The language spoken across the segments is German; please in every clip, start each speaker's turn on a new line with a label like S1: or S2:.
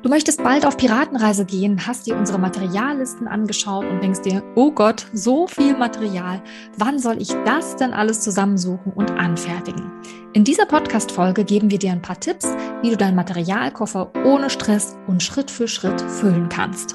S1: Du möchtest bald auf Piratenreise gehen, hast dir unsere Materiallisten angeschaut und denkst dir, oh Gott, so viel Material, wann soll ich das denn alles zusammensuchen und anfertigen? In dieser Podcast-Folge geben wir dir ein paar Tipps, wie du deinen Materialkoffer ohne Stress und Schritt für Schritt füllen kannst.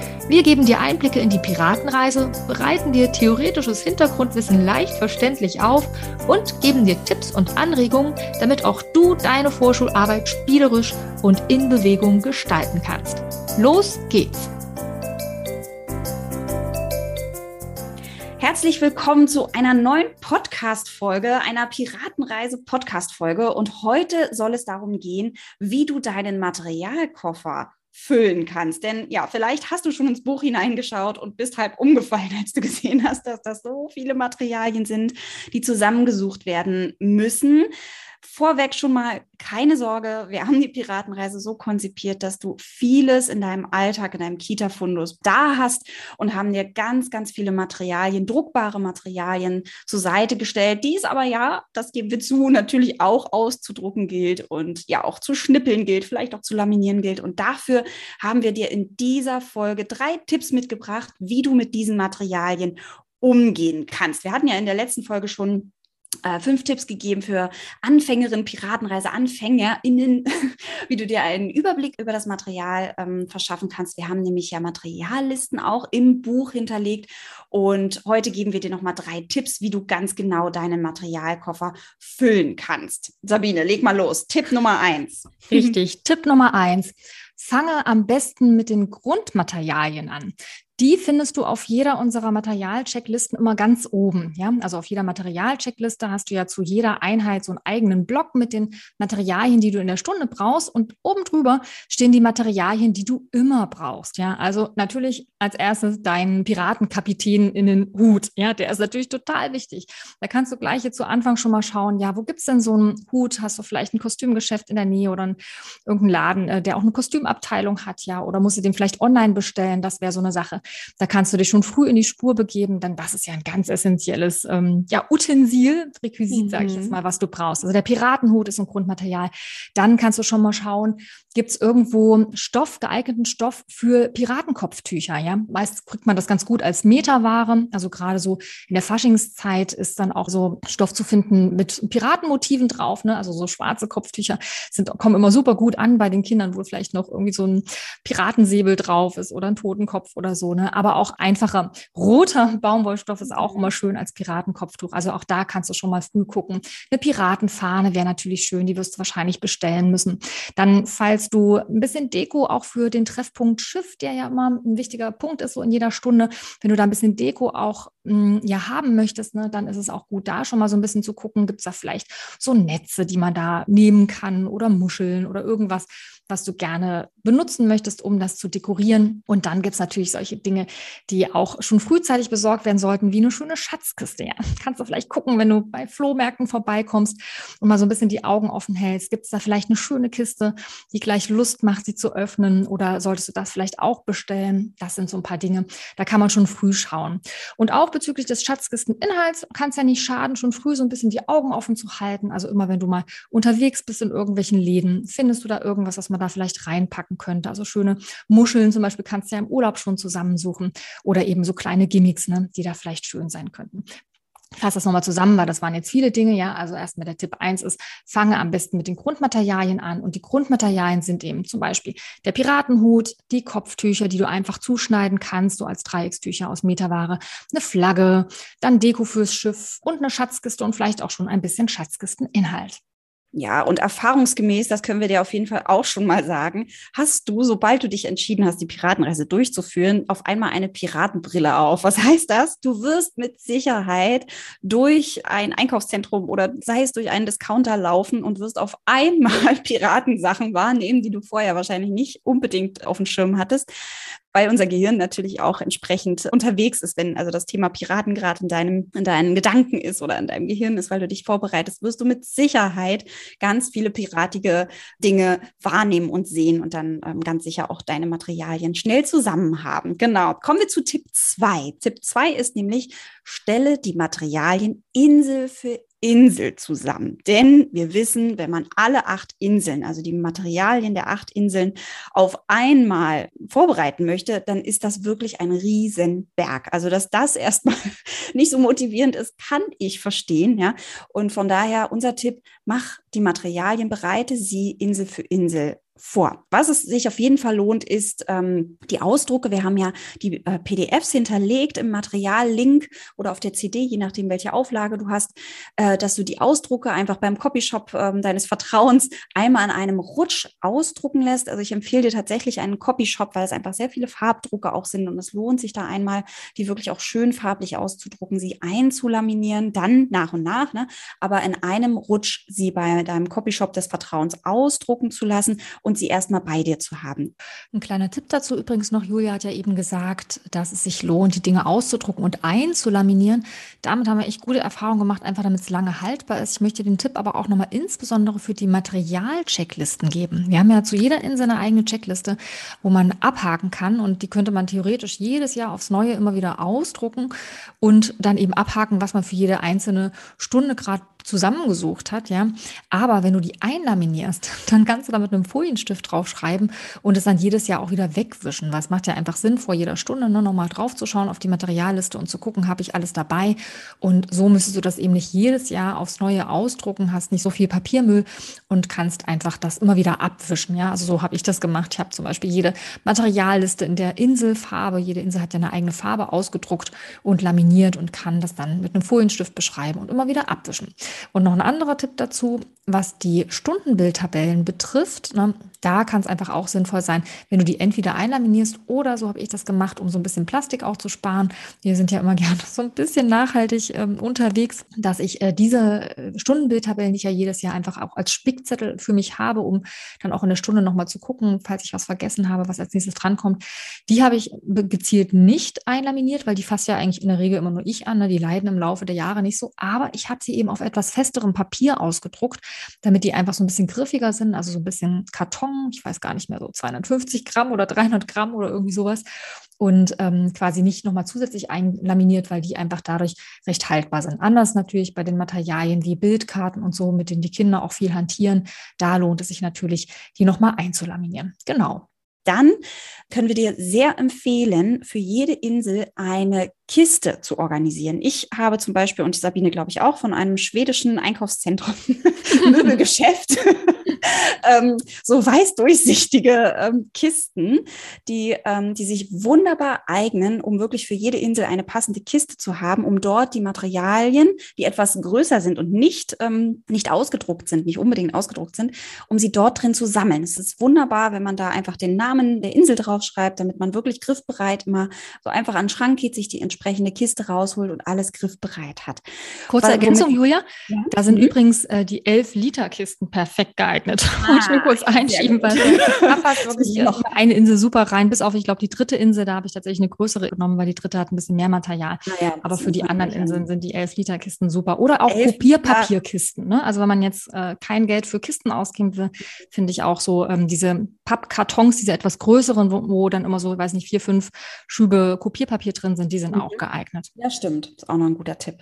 S1: Wir geben dir Einblicke in die Piratenreise, bereiten dir theoretisches Hintergrundwissen leicht verständlich auf und geben dir Tipps und Anregungen, damit auch du deine Vorschularbeit spielerisch und in Bewegung gestalten kannst. Los geht's!
S2: Herzlich willkommen zu einer neuen Podcast-Folge, einer Piratenreise-Podcast-Folge. Und heute soll es darum gehen, wie du deinen Materialkoffer füllen kannst. Denn ja, vielleicht hast du schon ins Buch hineingeschaut und bist halb umgefallen, als du gesehen hast, dass das so viele Materialien sind, die zusammengesucht werden müssen. Vorweg schon mal keine Sorge, wir haben die Piratenreise so konzipiert, dass du vieles in deinem Alltag, in deinem Kita-Fundus da hast und haben dir ganz, ganz viele Materialien, druckbare Materialien zur Seite gestellt, die es aber ja, das geben wir zu, natürlich auch auszudrucken gilt und ja auch zu schnippeln gilt, vielleicht auch zu laminieren gilt. Und dafür haben wir dir in dieser Folge drei Tipps mitgebracht, wie du mit diesen Materialien umgehen kannst. Wir hatten ja in der letzten Folge schon äh, fünf Tipps gegeben für Anfängerinnen, Piratenreise, AnfängerInnen, wie du dir einen Überblick über das Material ähm, verschaffen kannst. Wir haben nämlich ja Materiallisten auch im Buch hinterlegt und heute geben wir dir nochmal drei Tipps, wie du ganz genau deinen Materialkoffer füllen kannst. Sabine, leg mal los. Tipp Nummer eins.
S1: Richtig, Tipp Nummer eins. Fange am besten mit den Grundmaterialien an. Die findest du auf jeder unserer Materialchecklisten immer ganz oben. Ja, also auf jeder Materialcheckliste hast du ja zu jeder Einheit so einen eigenen Block mit den Materialien, die du in der Stunde brauchst. Und oben drüber stehen die Materialien, die du immer brauchst. Ja, also natürlich als erstes deinen Piratenkapitän in den Hut. Ja, der ist natürlich total wichtig. Da kannst du gleich jetzt zu Anfang schon mal schauen, ja, wo gibt's denn so einen Hut? Hast du vielleicht ein Kostümgeschäft in der Nähe oder irgendeinen Laden, äh, der auch eine Kostümabteilung hat, ja? Oder musst du den vielleicht online bestellen? Das wäre so eine Sache. Da kannst du dich schon früh in die Spur begeben, denn das ist ja ein ganz essentielles ähm, ja, Utensil, Requisit, mhm. sage ich jetzt mhm. mal, was du brauchst. Also der Piratenhut ist ein Grundmaterial. Dann kannst du schon mal schauen, gibt es irgendwo Stoff, geeigneten Stoff für Piratenkopftücher. Ja, meist kriegt man das ganz gut als Meterware. Also gerade so in der Faschingszeit ist dann auch so Stoff zu finden mit Piratenmotiven drauf. Ne? Also so schwarze Kopftücher sind, kommen immer super gut an bei den Kindern, wo vielleicht noch irgendwie so ein Piratensäbel drauf ist oder ein Totenkopf oder so. Ne? Aber auch einfacher roter Baumwollstoff ist auch immer schön als Piratenkopftuch. Also auch da kannst du schon mal früh gucken. Eine Piratenfahne wäre natürlich schön, die wirst du wahrscheinlich bestellen müssen. Dann, falls falls du ein bisschen Deko auch für den Treffpunkt Schiff, der ja immer ein wichtiger Punkt ist, so in jeder Stunde, wenn du da ein bisschen Deko auch mh, hm, ja haben möchtest, ne, dann ist es auch gut, da schon mal so ein bisschen zu gucken, gibt es da vielleicht so Netze, die man da nehmen kann oder Muscheln oder irgendwas, was du gerne benutzen möchtest, um das zu dekorieren. Und dann gibt es natürlich solche Dinge, die auch schon frühzeitig besorgt werden sollten, wie eine schöne Schatzkiste. Ja, kannst du vielleicht gucken, wenn du bei Flohmärkten vorbeikommst und mal so ein bisschen die Augen offen hältst. Gibt es da vielleicht eine schöne Kiste, die gleich Lust macht, sie zu öffnen? Oder solltest du das vielleicht auch bestellen? Das sind so ein paar Dinge. Da kann man schon früh schauen. Und auch bezüglich des Schatzkisteninhalts kann es ja nicht schaden, schon früh so ein bisschen die Augen offen zu halten. Also immer, wenn du mal unterwegs bist in irgendwelchen Läden, findest du da irgendwas, was man da vielleicht reinpacken könnte. Also schöne Muscheln zum Beispiel kannst du ja im Urlaub schon zusammensuchen oder eben so kleine Gimmicks, ne, die da vielleicht schön sein könnten. Ich fasse das nochmal zusammen, weil das waren jetzt viele Dinge, ja. Also erstmal der Tipp eins ist, fange am besten mit den Grundmaterialien an. Und die Grundmaterialien sind eben zum Beispiel der Piratenhut, die Kopftücher, die du einfach zuschneiden kannst, so als Dreieckstücher aus Meterware, eine Flagge, dann Deko fürs Schiff und eine Schatzkiste und vielleicht auch schon ein bisschen Schatzkisteninhalt.
S2: Ja, und erfahrungsgemäß, das können wir dir auf jeden Fall auch schon mal sagen, hast du, sobald du dich entschieden hast, die Piratenreise durchzuführen, auf einmal eine Piratenbrille auf. Was heißt das? Du wirst mit Sicherheit durch ein Einkaufszentrum oder sei es durch einen Discounter laufen und wirst auf einmal Piratensachen wahrnehmen, die du vorher wahrscheinlich nicht unbedingt auf dem Schirm hattest. Weil unser Gehirn natürlich auch entsprechend unterwegs ist, wenn also das Thema Piraten gerade in deinem, in deinen Gedanken ist oder in deinem Gehirn ist, weil du dich vorbereitest, wirst du mit Sicherheit ganz viele piratige Dinge wahrnehmen und sehen und dann ähm, ganz sicher auch deine Materialien schnell zusammen haben. Genau. Kommen wir zu Tipp zwei. Tipp zwei ist nämlich, stelle die Materialien Insel für Insel zusammen. Denn wir wissen, wenn man alle acht Inseln, also die Materialien der acht Inseln auf einmal vorbereiten möchte, dann ist das wirklich ein Riesenberg. Also, dass das erstmal nicht so motivierend ist, kann ich verstehen. Ja. Und von daher unser Tipp, mach die Materialien, bereite sie Insel für Insel vor. Was es sich auf jeden Fall lohnt, ist ähm, die Ausdrucke. Wir haben ja die äh, PDFs hinterlegt im Materiallink oder auf der CD, je nachdem, welche Auflage du hast, äh, dass du die Ausdrucke einfach beim Copyshop äh, deines Vertrauens einmal an einem Rutsch ausdrucken lässt. Also ich empfehle dir tatsächlich einen Copyshop, weil es einfach sehr viele Farbdrucke auch sind und es lohnt sich da einmal, die wirklich auch schön farblich auszudrucken, sie einzulaminieren, dann nach und nach, ne? aber in einem Rutsch sie bei deinem Copyshop des Vertrauens ausdrucken zu lassen und und sie erstmal bei dir zu haben.
S1: Ein kleiner Tipp dazu übrigens noch, Julia hat ja eben gesagt, dass es sich lohnt, die Dinge auszudrucken und einzulaminieren. Damit haben wir echt gute Erfahrungen gemacht, einfach damit es lange haltbar ist. Ich möchte den Tipp aber auch nochmal insbesondere für die Materialchecklisten geben. Wir haben ja zu jeder Insel eine eigene Checkliste, wo man abhaken kann und die könnte man theoretisch jedes Jahr aufs Neue immer wieder ausdrucken und dann eben abhaken, was man für jede einzelne Stunde gerade zusammengesucht hat, ja. Aber wenn du die einlaminierst, dann kannst du da mit einem Folienstift draufschreiben und es dann jedes Jahr auch wieder wegwischen. Was macht ja einfach Sinn, vor jeder Stunde ne, nochmal draufzuschauen auf die Materialliste und zu gucken, habe ich alles dabei. Und so müsstest du das eben nicht jedes Jahr aufs Neue ausdrucken, hast nicht so viel Papiermüll und kannst einfach das immer wieder abwischen. Ja, also so habe ich das gemacht. Ich habe zum Beispiel jede Materialliste in der Inselfarbe, jede Insel hat ja eine eigene Farbe ausgedruckt und laminiert und kann das dann mit einem Folienstift beschreiben und immer wieder abwischen. Und noch ein anderer Tipp dazu, was die Stundenbildtabellen betrifft, ne, da kann es einfach auch sinnvoll sein, wenn du die entweder einlaminierst oder so habe ich das gemacht, um so ein bisschen Plastik auch zu sparen. Wir sind ja immer gerne so ein bisschen nachhaltig ähm, unterwegs, dass ich äh, diese äh, Stundenbildtabellen, die ich ja jedes Jahr einfach auch als Spickzettel für mich habe, um dann auch in der Stunde nochmal zu gucken, falls ich was vergessen habe, was als nächstes drankommt, die habe ich gezielt nicht einlaminiert, weil die fasst ja eigentlich in der Regel immer nur ich an. Ne? Die leiden im Laufe der Jahre nicht so. Aber ich habe sie eben auf etwas festerem Papier ausgedruckt, damit die einfach so ein bisschen griffiger sind, also so ein bisschen Karton, ich weiß gar nicht mehr, so 250 Gramm oder 300 Gramm oder irgendwie sowas und ähm, quasi nicht nochmal zusätzlich einlaminiert, weil die einfach dadurch recht haltbar sind. Anders natürlich bei den Materialien wie Bildkarten und so, mit denen die Kinder auch viel hantieren, da lohnt es sich natürlich, die nochmal einzulaminieren. Genau
S2: dann können wir dir sehr empfehlen, für jede Insel eine Kiste zu organisieren. Ich habe zum Beispiel, und Sabine glaube ich auch, von einem schwedischen Einkaufszentrum, Möbelgeschäft, ähm, so weiß durchsichtige ähm, Kisten, die, ähm, die sich wunderbar eignen, um wirklich für jede Insel eine passende Kiste zu haben, um dort die Materialien, die etwas größer sind und nicht, ähm, nicht ausgedruckt sind, nicht unbedingt ausgedruckt sind, um sie dort drin zu sammeln. Es ist wunderbar, wenn man da einfach den Namen der Insel draufschreibt, damit man wirklich griffbereit immer so einfach an den Schrank geht, sich die entsprechende Kiste rausholt und alles griffbereit hat.
S1: Kurze Weil, Ergänzung, Julia. Ja? Da sind mhm. übrigens äh, die 11-Liter-Kisten perfekt geeignet. Ah, ich nur kurz einschieben, weil wirklich noch eine Insel super rein, bis auf, ich glaube, die dritte Insel, da habe ich tatsächlich eine größere genommen, weil die dritte hat ein bisschen mehr Material. Ja, Aber für die anderen Inseln sind die 11-Liter-Kisten super. Oder auch Kopierpapierkisten. Ne? Also wenn man jetzt äh, kein Geld für Kisten ausgeben will, finde ich auch so ähm, diese Pappkartons, diese etwas größeren, wo, wo, dann immer so, weiß nicht, vier, fünf Schübe Kopierpapier drin sind, die sind mhm. auch geeignet.
S2: Ja, stimmt. Ist auch noch ein guter Tipp.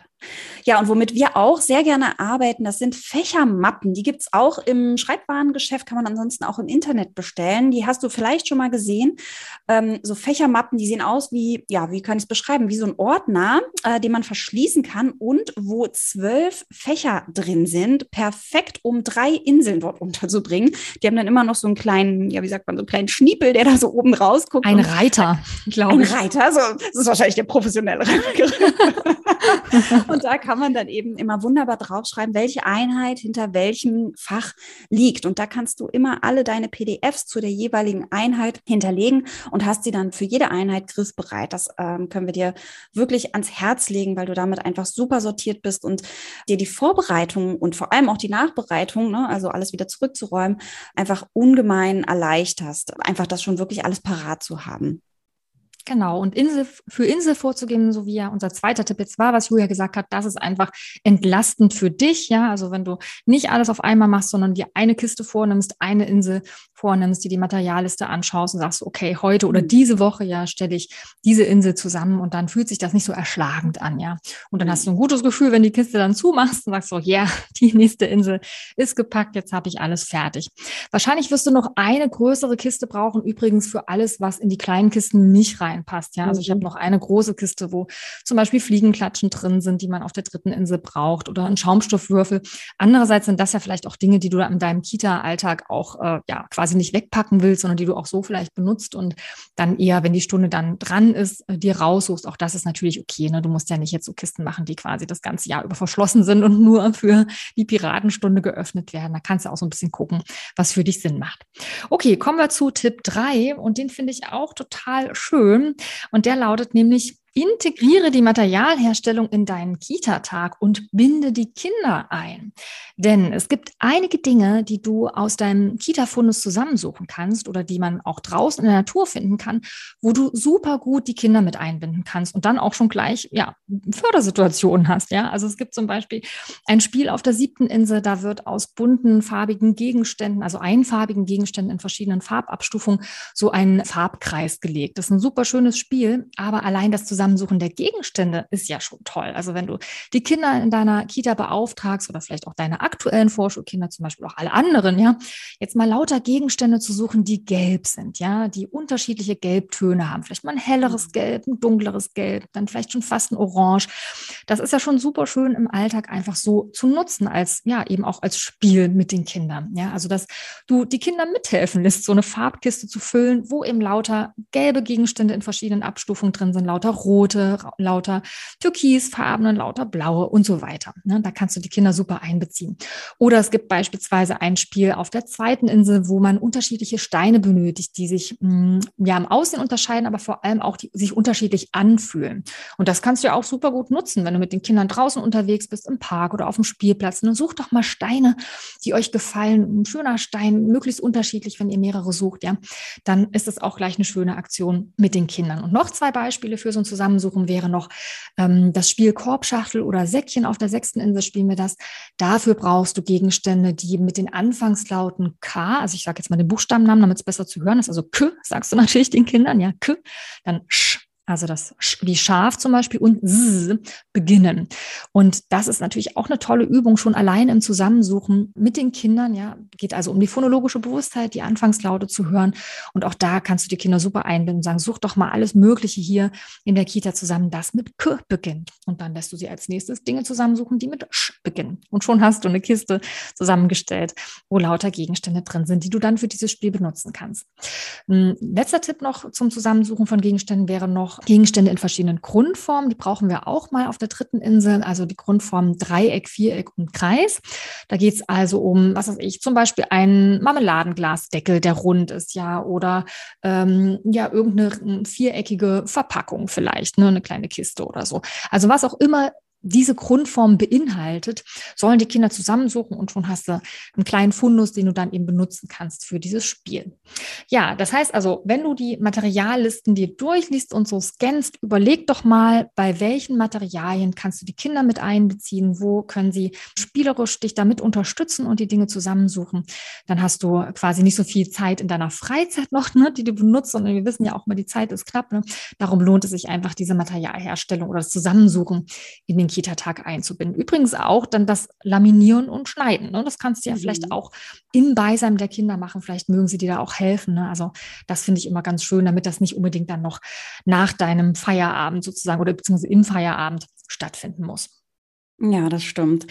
S2: Ja, und womit wir auch sehr gerne arbeiten, das sind Fächermappen. Die gibt es auch im Schreibwarengeschäft, kann man ansonsten auch im Internet bestellen. Die hast du vielleicht schon mal gesehen. Ähm, so Fächermappen, die sehen aus wie, ja, wie kann ich es beschreiben, wie so ein Ordner, äh, den man verschließen kann und wo zwölf Fächer drin sind. Perfekt, um drei Inseln dort unterzubringen. Die haben dann immer noch so einen kleinen, ja, wie sagt man, so einen kleinen Schniepel, der da so oben rausguckt.
S1: Ein Reiter,
S2: glaube ich. Ein Reiter, so, das ist wahrscheinlich der professionelle Reiter. Und da kann man dann eben immer wunderbar draufschreiben, welche Einheit hinter welchem Fach liegt. Und da kannst du immer alle deine PDFs zu der jeweiligen Einheit hinterlegen und hast sie dann für jede Einheit griffbereit. Das ähm, können wir dir wirklich ans Herz legen, weil du damit einfach super sortiert bist und dir die Vorbereitung und vor allem auch die Nachbereitung, ne, also alles wieder zurückzuräumen, einfach ungemein erleichterst. Einfach das schon wirklich alles parat zu haben.
S1: Genau, und Insel, für Insel vorzugeben, so wie ja unser zweiter Tipp jetzt war, was Julia gesagt hat, das ist einfach entlastend für dich, ja. Also wenn du nicht alles auf einmal machst, sondern dir eine Kiste vornimmst, eine Insel vornimmst, dir die Materialliste anschaust und sagst, okay, heute oder mhm. diese Woche, ja, stelle ich diese Insel zusammen und dann fühlt sich das nicht so erschlagend an, ja. Und dann hast du ein gutes Gefühl, wenn die Kiste dann zumachst und sagst so, ja, yeah, die nächste Insel ist gepackt, jetzt habe ich alles fertig. Wahrscheinlich wirst du noch eine größere Kiste brauchen, übrigens für alles, was in die kleinen Kisten nicht reinpasst, ja. Also ich habe mhm. noch eine große Kiste, wo zum Beispiel Fliegenklatschen drin sind, die man auf der dritten Insel braucht oder ein Schaumstoffwürfel. Andererseits sind das ja vielleicht auch Dinge, die du in deinem Kita-Alltag auch äh, ja quasi nicht wegpacken willst, sondern die du auch so vielleicht benutzt und dann eher, wenn die Stunde dann dran ist, äh, dir raussuchst. Auch das ist natürlich okay. Ne? Du musst ja nicht jetzt so Kisten machen, die quasi das ganze Jahr über verschlossen sind und nur für die Piratenstunde geöffnet werden. Da kannst du auch so ein bisschen gucken, was für dich Sinn macht. Okay, kommen wir zu Tipp 3 und den finde ich auch total schön. Und der lautet nämlich, Integriere die Materialherstellung in deinen Kita-Tag und binde die Kinder ein. Denn es gibt einige Dinge, die du aus deinem Kita-Fundus zusammensuchen kannst oder die man auch draußen in der Natur finden kann, wo du super gut die Kinder mit einbinden kannst und dann auch schon gleich, ja, Fördersituationen hast. Ja, also es gibt zum Beispiel ein Spiel auf der siebten Insel, da wird aus bunten, farbigen Gegenständen, also einfarbigen Gegenständen in verschiedenen Farbabstufungen, so ein Farbkreis gelegt. Das ist ein super schönes Spiel, aber allein das zusammen Zusammensuchen der Gegenstände ist ja schon toll. Also wenn du die Kinder in deiner Kita beauftragst oder vielleicht auch deine aktuellen Vorschulkinder, zum Beispiel auch alle anderen, ja, jetzt mal lauter Gegenstände zu suchen, die gelb sind, ja, die unterschiedliche Gelbtöne haben. Vielleicht mal ein helleres mhm. Gelb, ein dunkleres Gelb, dann vielleicht schon fast ein Orange. Das ist ja schon super schön im Alltag einfach so zu nutzen als, ja, eben auch als Spiel mit den Kindern. Ja, also dass du die Kinder mithelfen lässt, so eine Farbkiste zu füllen, wo eben lauter gelbe Gegenstände in verschiedenen Abstufungen drin sind, lauter rot rote, lauter türkisfarbene, lauter blaue und so weiter. Ne? Da kannst du die Kinder super einbeziehen. Oder es gibt beispielsweise ein Spiel auf der zweiten Insel, wo man unterschiedliche Steine benötigt, die sich mm, ja im Aussehen unterscheiden, aber vor allem auch die sich unterschiedlich anfühlen. Und das kannst du ja auch super gut nutzen, wenn du mit den Kindern draußen unterwegs bist, im Park oder auf dem Spielplatz. Und such doch mal Steine, die euch gefallen. Ein schöner Stein, möglichst unterschiedlich, wenn ihr mehrere sucht, ja. Dann ist es auch gleich eine schöne Aktion mit den Kindern. Und noch zwei Beispiele für so ein Zusammenhang zusammensuchen, wäre noch ähm, das Spiel Korbschachtel oder Säckchen. Auf der sechsten Insel spielen wir das. Dafür brauchst du Gegenstände, die mit den Anfangslauten K, also ich sage jetzt mal den Buchstabennamen, damit es besser zu hören ist, also K, sagst du natürlich den Kindern, ja, K, dann Sch, also das wie scharf zum Beispiel und z beginnen. Und das ist natürlich auch eine tolle Übung, schon allein im Zusammensuchen mit den Kindern. Ja, geht also um die phonologische Bewusstheit, die Anfangslaute zu hören. Und auch da kannst du die Kinder super einbinden und sagen, such doch mal alles Mögliche hier in der Kita zusammen, das mit K beginnt. Und dann lässt du sie als nächstes Dinge zusammensuchen, die mit Sch beginnen. Und schon hast du eine Kiste zusammengestellt, wo lauter Gegenstände drin sind, die du dann für dieses Spiel benutzen kannst. Ein letzter Tipp noch zum Zusammensuchen von Gegenständen wäre noch, Gegenstände in verschiedenen Grundformen. Die brauchen wir auch mal auf der dritten Insel, also die Grundformen Dreieck, Viereck und Kreis. Da geht es also um, was weiß ich, zum Beispiel ein Marmeladenglasdeckel, der rund ist, ja, oder ähm, ja, irgendeine viereckige Verpackung vielleicht, ne, eine kleine Kiste oder so. Also was auch immer diese Grundform beinhaltet, sollen die Kinder zusammensuchen und schon hast du einen kleinen Fundus, den du dann eben benutzen kannst für dieses Spiel. Ja, das heißt also, wenn du die Materiallisten dir durchliest und so scannst, überleg doch mal, bei welchen Materialien kannst du die Kinder mit einbeziehen, wo können sie spielerisch dich damit unterstützen und die Dinge zusammensuchen. Dann hast du quasi nicht so viel Zeit in deiner Freizeit noch, ne, die du benutzt, sondern wir wissen ja auch mal, die Zeit ist knapp. Ne? Darum lohnt es sich einfach, diese Materialherstellung oder das Zusammensuchen in den Kita-Tag einzubinden. Übrigens auch dann das Laminieren und Schneiden. Ne? Das kannst du ja mhm. vielleicht auch im Beisein der Kinder machen. Vielleicht mögen sie dir da auch helfen. Ne? Also das finde ich immer ganz schön, damit das nicht unbedingt dann noch nach deinem Feierabend sozusagen oder beziehungsweise im Feierabend stattfinden muss.
S2: Ja, das stimmt.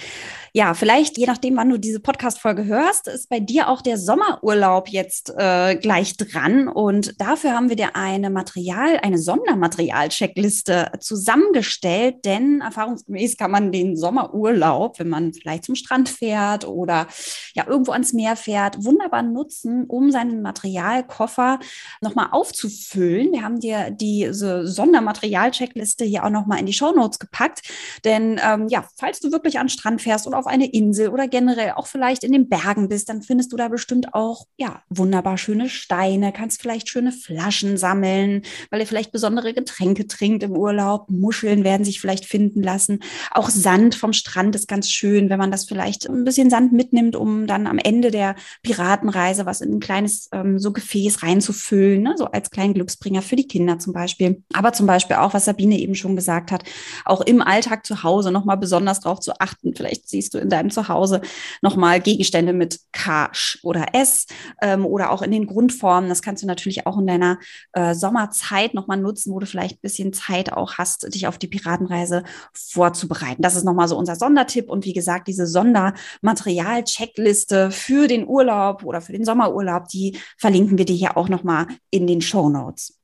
S2: Ja, vielleicht, je nachdem, wann du diese Podcast-Folge hörst, ist bei dir auch der Sommerurlaub jetzt äh, gleich dran. Und dafür haben wir dir eine Material, eine Sondermaterial-Checkliste zusammengestellt, denn erfahrungsgemäß kann man den Sommerurlaub, wenn man vielleicht zum Strand fährt oder ja irgendwo ans Meer fährt, wunderbar nutzen, um seinen Materialkoffer nochmal aufzufüllen. Wir haben dir diese Sondermaterial-Checkliste hier auch nochmal in die Show Notes gepackt, denn ähm, ja, falls du wirklich an den Strand fährst oder auf eine Insel oder generell auch vielleicht in den Bergen bist, dann findest du da bestimmt auch, ja, wunderbar schöne Steine, kannst vielleicht schöne Flaschen sammeln, weil ihr vielleicht besondere Getränke trinkt im Urlaub. Muscheln werden sich vielleicht finden lassen. Auch Sand vom Strand ist ganz schön, wenn man das vielleicht ein bisschen Sand mitnimmt, um dann am Ende der Piratenreise was in ein kleines ähm, so Gefäß reinzufüllen, ne? so als kleinen Glücksbringer für die Kinder zum Beispiel. Aber zum Beispiel auch, was Sabine eben schon gesagt hat, auch im Alltag zu Hause nochmal besonders darauf zu achten. Vielleicht siehst du in deinem Zuhause nochmal Gegenstände mit K oder S ähm, oder auch in den Grundformen. Das kannst du natürlich auch in deiner äh, Sommerzeit nochmal nutzen, wo du vielleicht ein bisschen Zeit auch hast, dich auf die Piratenreise vorzubereiten. Das ist nochmal so unser Sondertipp. Und wie gesagt, diese Sondermaterial-Checkliste für den Urlaub oder für den Sommerurlaub, die verlinken wir dir hier auch nochmal in den Show Notes.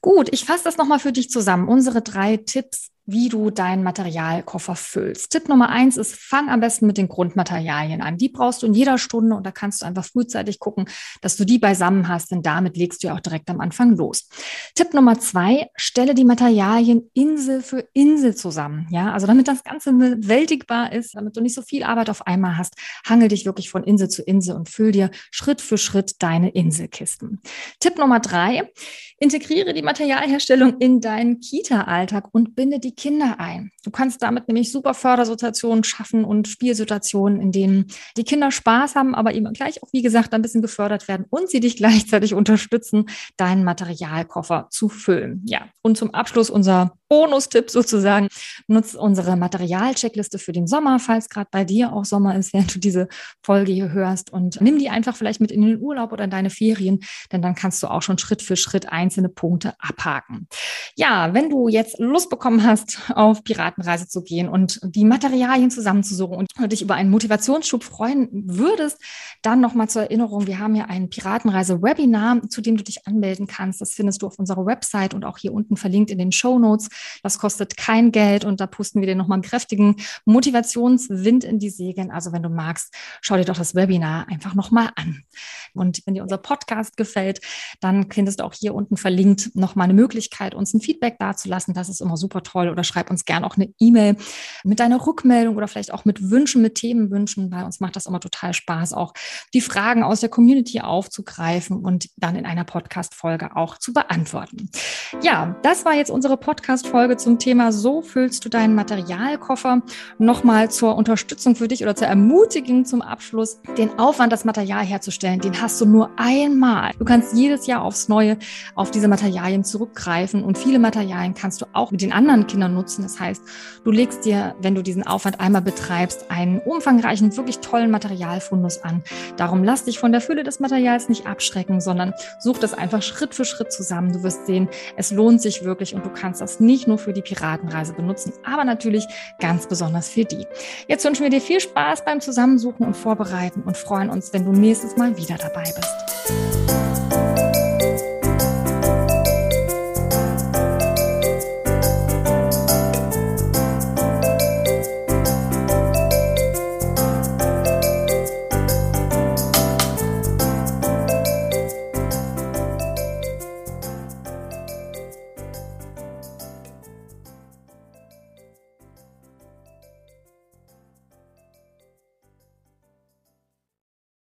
S1: Gut, ich fasse das nochmal für dich zusammen. Unsere drei Tipps wie du deinen Materialkoffer füllst. Tipp Nummer eins ist, fang am besten mit den Grundmaterialien an. Die brauchst du in jeder Stunde und da kannst du einfach frühzeitig gucken, dass du die beisammen hast, denn damit legst du ja auch direkt am Anfang los. Tipp Nummer zwei, stelle die Materialien Insel für Insel zusammen. Ja, also damit das Ganze bewältigbar ist, damit du nicht so viel Arbeit auf einmal hast, hangel dich wirklich von Insel zu Insel und füll dir Schritt für Schritt deine Inselkisten. Tipp Nummer drei, integriere die Materialherstellung in deinen Kita-Alltag und binde die Kinder ein. Du kannst damit nämlich super Fördersituationen schaffen und Spielsituationen, in denen die Kinder Spaß haben, aber eben gleich auch, wie gesagt, ein bisschen gefördert werden und sie dich gleichzeitig unterstützen, deinen Materialkoffer zu füllen. Ja, und zum Abschluss unser Bonustipp sozusagen. Nutz unsere Materialcheckliste für den Sommer, falls gerade bei dir auch Sommer ist, während du diese Folge hier hörst. Und nimm die einfach vielleicht mit in den Urlaub oder in deine Ferien, denn dann kannst du auch schon Schritt für Schritt einzelne Punkte abhaken. Ja, wenn du jetzt Lust bekommen hast, auf Piratenreise zu gehen und die Materialien zusammenzusuchen und dich über einen Motivationsschub freuen würdest, dann nochmal zur Erinnerung, wir haben ja ein Piratenreise-Webinar, zu dem du dich anmelden kannst. Das findest du auf unserer Website und auch hier unten verlinkt in den Show Notes. Das kostet kein Geld und da pusten wir dir nochmal einen kräftigen Motivationswind in die Segeln. Also wenn du magst, schau dir doch das Webinar einfach nochmal an. Und wenn dir unser Podcast gefällt, dann findest du auch hier unten verlinkt nochmal eine Möglichkeit, uns ein Feedback dazulassen. Das ist immer super toll. Oder schreib uns gerne auch eine E-Mail mit deiner Rückmeldung oder vielleicht auch mit Wünschen, mit Themenwünschen. Bei uns macht das immer total Spaß, auch die Fragen aus der Community aufzugreifen und dann in einer Podcast-Folge auch zu beantworten. Ja, das war jetzt unsere Podcast-Folge zum Thema So füllst du deinen Materialkoffer. Nochmal zur Unterstützung für dich oder zur Ermutigung zum Abschluss. Den Aufwand, das Material herzustellen, den hast du nur einmal. Du kannst jedes Jahr aufs Neue auf diese Materialien zurückgreifen und viele Materialien kannst du auch mit den anderen Kindern nutzen. Das heißt, du legst dir, wenn du diesen Aufwand einmal betreibst, einen umfangreichen, wirklich tollen Materialfundus an. Darum lass dich von der Fülle des Materials nicht abschrecken, sondern such das einfach Schritt für Schritt zusammen. Du wirst sehen, es lohnt sich wirklich und du kannst das nicht nur für die Piratenreise benutzen, aber natürlich ganz besonders für die. Jetzt wünschen wir dir viel Spaß beim Zusammensuchen und Vorbereiten und freuen uns, wenn du nächstes Mal wieder dabei bist.